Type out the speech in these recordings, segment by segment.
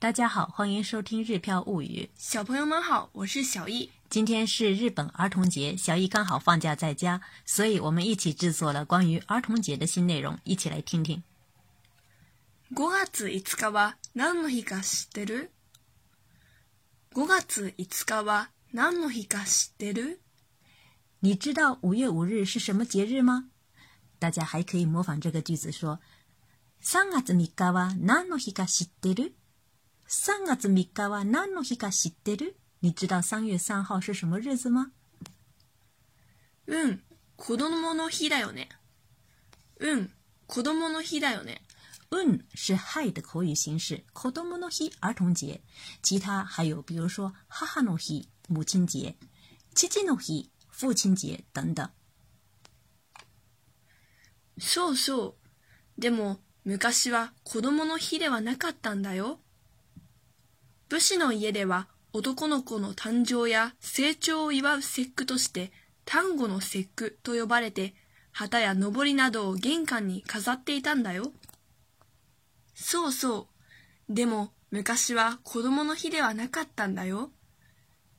大家好，欢迎收听《日漂物语》。小朋友们好，我是小易。今天是日本儿童节，小易刚好放假在家，所以我们一起制作了关于儿童节的新内容，一起来听听。5月5日知ってる？你知道五月五日是什么节日吗？大家还可以模仿这个句子说。3月3日は何の日か知ってる ?3 月3日は何の日か知ってる你知道3月3号是什么日子吗うん、子供の日だよね。うん、子供の日だよね。ん、是い的口语形式，子供の日儿童节。其他还有比如说母の日母亲节、父の日父亲节等等。そうそう。でも昔は子供の日ではなかったんだよ。武士の家では男の子の誕生や成長を祝う節句として端午の節句と呼ばれて旗やのぼりなどを玄関に飾っていたんだよ。そうそう。でも昔は子供の日ではなかったんだよ。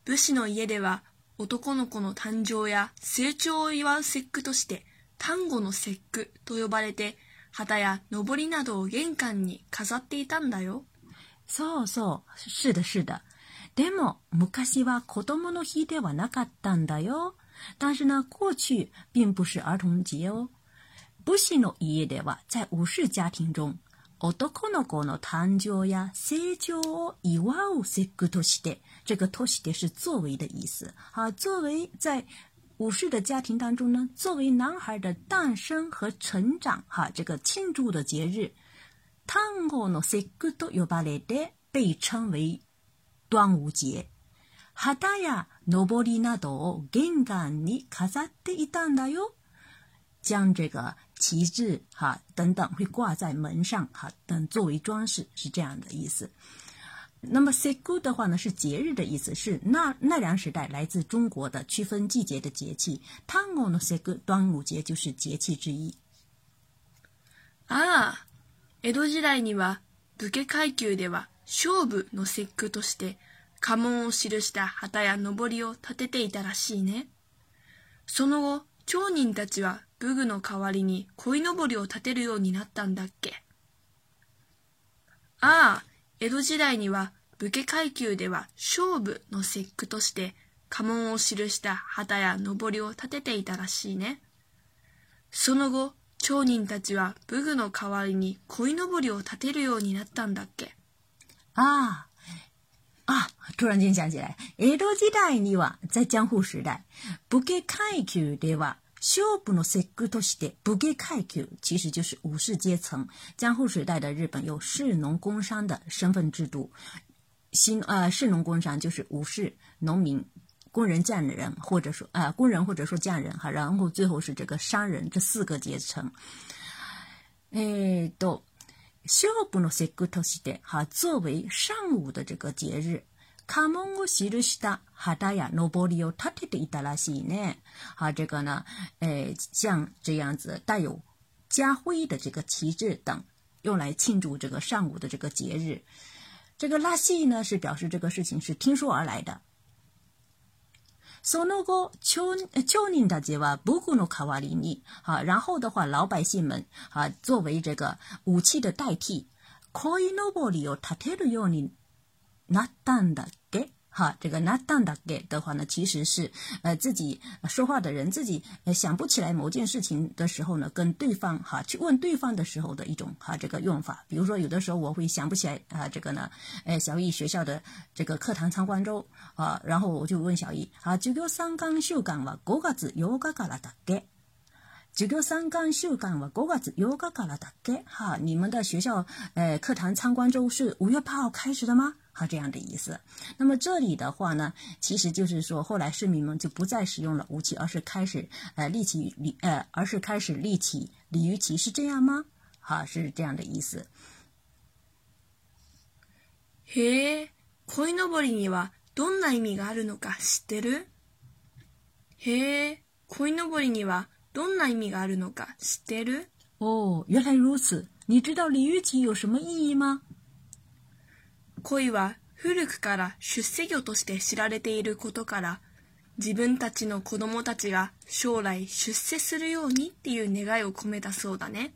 武士の家では男の子の誕生や成長を祝う節句として端午の節句と呼ばれて旗や上りなどを玄関に飾っていたんだよ。そうそう、是的是的。でも、昔は子供の日ではなかったんだよ。但是呢，过去并不是儿童节哦。武士の家では、在武士家庭中、男の子の誕生や成長を祝う節句として，这个“として”是作为的意思。好，作为在五岁的家庭当中呢，作为男孩的诞生和成长，哈，这个庆祝的节日，汤ゴノシグドヨバラで，被称为端午节。はやノボリナドを玄関に飾っていったのよ。将这个旗帜哈等等会挂在门上哈等作为装饰，是这样的意思。那么 “siku” 的话呢，是节日的意思，是奈奈良时代来自中国的区分季节的节气。tango の “siku” 端午节就是节气之一。ああ、江戸時代には武家階級では勝負の節句として家紋を記した旗や上りを立てていたらしいね。その後、町人たちは武具の代わりに鯉のぼりを立てるようになったんだっけ。ああ、江戸時代には武家階級では勝負の節句として家紋を記した旗や上りを立てていたらしいね。その後、町人たちは武具の代わりに鯉のぼりを立てるようになったんだっけあ啊啊！突然ゃん時代。江戸時代には在江湖時代、武家階級では小布罗塞古托西的不给开口，其实就是武士阶层。江户时代的日本有士农工商的身份制度，新呃士农工商就是武士、农民、工人、匠人，或者说呃工人或者说匠人哈，然后最后是这个商人这四个阶层。哎，都小布罗塞古托西的哈，作为上午的这个节日。カモンを記した旗や昇りを立てていたらしいね。好，这个呢，诶，像这样子带有家徽的这个旗帜等，用来庆祝这个上午的这个节日。这个拉西呢，是表示这个事情是听说而来的。その後、町町人たちは布谷のカワリに。啊、然后的话，老百姓们，啊、作为这个武器的代替，コイノボを立てるように。那蛋的给哈，这个那蛋的给的话呢，其实是呃自己说话的人自己想不起来某件事情的时候呢，跟对方哈去问对方的时候的一种哈这个用法。比如说有的时候我会想不起来啊，这个呢，哎，小易学校的这个课堂参观周啊，然后我就问小易啊，授業参観週間は5月8日からだっけ？授業参観週間は5月8日からだっけ？哈，你们的学校呃课堂参观周是五月八号开始的吗？哈，这样的意思。那么这里的话呢，其实就是说，后来市民们就不再使用了武器，而是开始呃立起鲤呃，而是开始立起鲤鱼旗，是这样吗？哈，是这样的意思。嘿，こいのぼりにはどんな意味があるのか知ってる？嘿，こいのぼりにはどんな意味があるのか知ってる？哦，原来如此。你知道鲤鱼旗有什么意义吗？恋は古くから出世魚として知られていることから自分たちの子供たちが将来出世するようにっていう願いを込めたそうだね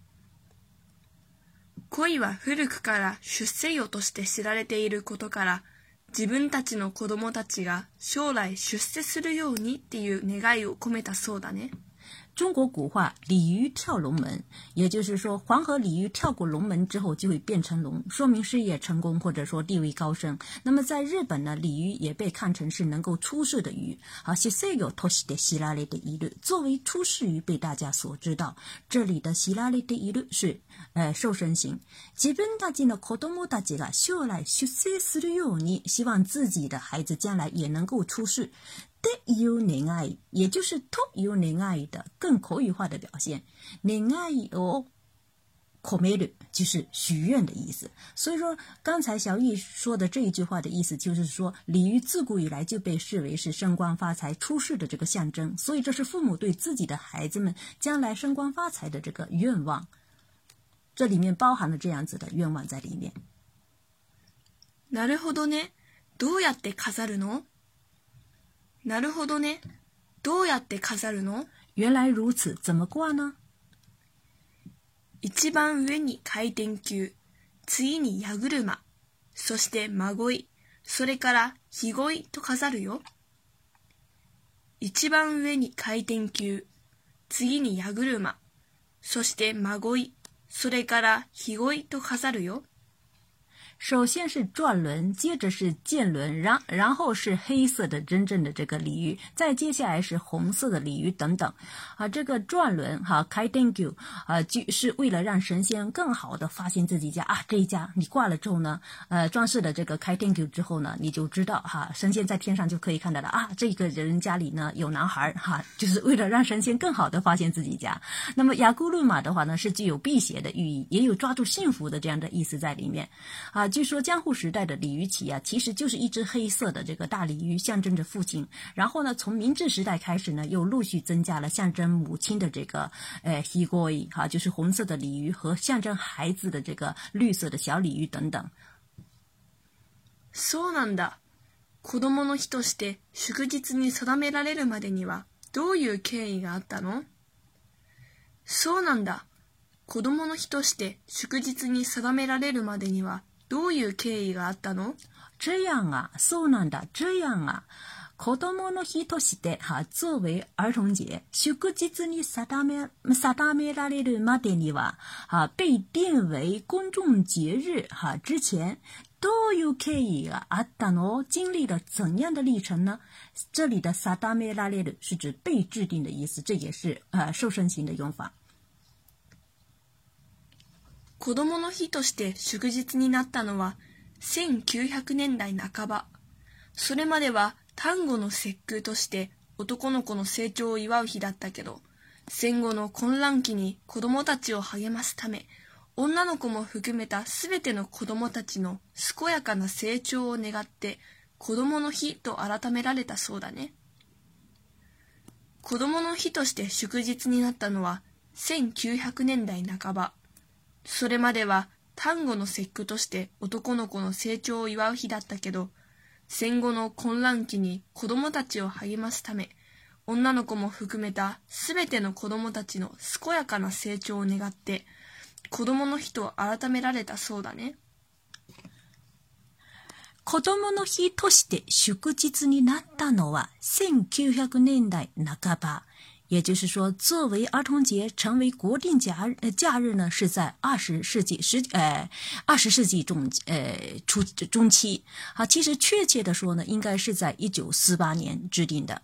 恋は古くから出世魚として知られていることから自分たちの子供たちが将来出世するようにっていう願いを込めたそうだね。中国古话“鲤鱼跳龙门”，也就是说黄河鲤鱼跳过龙门之后就会变成龙，说明事业成功或者说地位高升。那么在日本呢，鲤鱼也被看成是能够出世的鱼。好，西塞有托西的希拉里的一路作为出世鱼被大家所知道。这里的希拉里的一律是呃瘦身型。基本大家的科多木大家将来出生时的幼年，希望自己的孩子将来也能够出世。得有年爱，也就是托有年爱的更口语化的表现。年爱哦，可美了，就是许愿的意思。所以说，刚才小易说的这一句话的意思，就是说，鲤鱼自古以来就被视为是升官发财、出世的这个象征。所以，这是父母对自己的孩子们将来升官发财的这个愿望。这里面包含了这样子的愿望在里面。なるほどね。どうやって飾るの？なるほどね。どうやって飾るの原来如此、怎么挂呢一番上に回転球、次に矢車、そして孫い、それからひごいと飾るよ。一番上に回転球、次に矢車、そして孫い、それからひごいと飾るよ。首先是转轮，接着是剑轮，然然后是黑色的真正的这个鲤鱼，再接下来是红色的鲤鱼等等，啊，这个转轮哈开天球啊，就是为了让神仙更好的发现自己家啊这一家你挂了之后呢，呃装饰的这个开天球之后呢，你就知道哈神仙在天上就可以看到了啊这个人家里呢有男孩儿哈，就是为了让神仙更好的发现自己家。那么雅姑路马的话呢，是具有辟邪的寓意，也有抓住幸福的这样的意思在里面，啊。据说江户时代的鲤鱼旗啊，其实就是一只黑色的这个大鲤鱼，象征着父亲。然后呢，从明治时代开始呢，又陆续增加了象征母亲的这个，呃，ヒグイ哈，就是红色的鲤鱼和象征孩子的这个绿色的小鲤鱼等等。そうなんだ。子供の日として祝日に定められるまでにはどういう経緯があったの？そうなんだ。子供の日として祝日に定められるまでには。経緯があったの这样啊，そうなだ这样啊，子供の日として，哈作为儿童节，休日にサダメサダメラレルマデリ被定为公众节日，哈之前都有可以啊，打诺经历了怎样的历程呢？这里的サダメラレ是指被制定的意思，这也是啊受身型的用法。子どもの日として祝日になったのは1900年代半ばそれまでは端午の節句として男の子の成長を祝う日だったけど戦後の混乱期に子どもたちを励ますため女の子も含めた全ての子どもたちの健やかな成長を願って子どもの日と改められたそうだね子どもの日として祝日になったのは1900年代半ばそれまでは端午の節句として男の子の成長を祝う日だったけど、戦後の混乱期に子供たちを励ますため、女の子も含めた全ての子供たちの健やかな成長を願って、子供の日と改められたそうだね。子供の日として祝日になったのは1900年代半ば、也就是说，作为儿童节成为国定假呃假日呢，是在二十世纪十呃二十世纪中呃初中期。啊，其实确切的说呢，应该是在一九四八年制定的。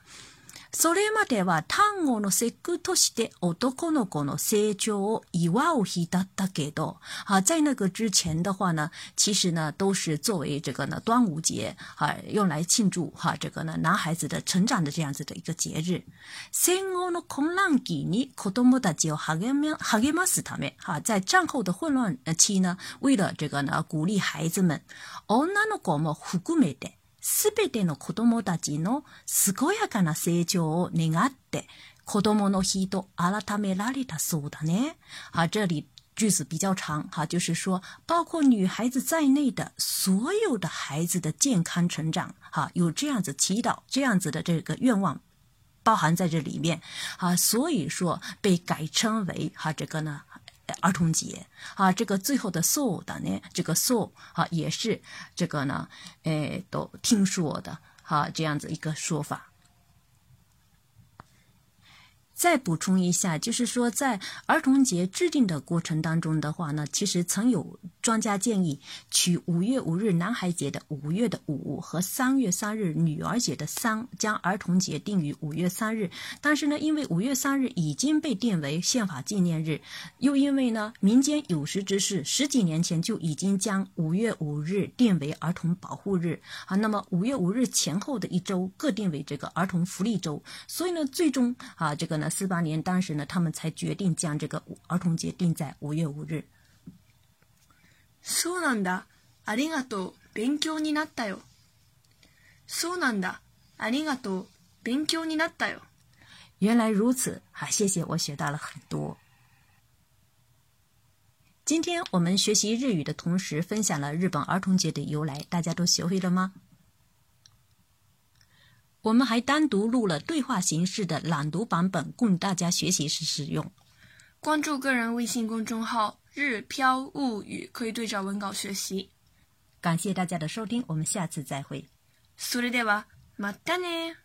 それまでは単語の節句として男の子の成長を祝う日だったけど、啊，在那个之前的话呢，其实呢都是作为这个呢端午节啊，用来庆祝啊、这个呢男孩子的成长的这样子的一个节日。戦後の混乱期に子供たちを励め励ますため，啊，在战后的混乱期呢，为了这个呢鼓励孩子们，女の子も含めて。すべての子供たちの健やかな成長を願って、子供の日と改められたそうだね。啊，这里句子比较长，哈，就是说，包括女孩子在内的所有的孩子的健康成长，哈，有这样子祈祷、这样子的这个愿望，包含在这里面，啊，所以说被改称为哈这个呢。儿童节，啊，这个最后的“ so 的呢，这个“ so 啊，也是这个呢，哎，都听说的，哈，这样子一个说法。再补充一下，就是说，在儿童节制定的过程当中的话呢，其实曾有专家建议取五月五日男孩节的五月的五和三月三日女儿节的三，将儿童节定于五月三日。但是呢，因为五月三日已经被定为宪法纪念日，又因为呢，民间有识之士十几年前就已经将五月五日定为儿童保护日，啊，那么五月五日前后的一周各定为这个儿童福利周，所以呢，最终啊，这个呢。四八年，当时呢，他们才决定将这个儿童节定在五月五日。そうなんだ。ありがとう。勉強になったよ。そうなんだ。ありがとう。勉強になったよ。原来如此，哈，谢谢，我学到了很多。今天我们学习日语的同时，分享了日本儿童节的由来，大家都学会了吗？我们还单独录了对话形式的朗读版本，供大家学习时使用。关注个人微信公众号“日飘物语”，可以对照文稿学习。感谢大家的收听，我们下次再会。それではまたね。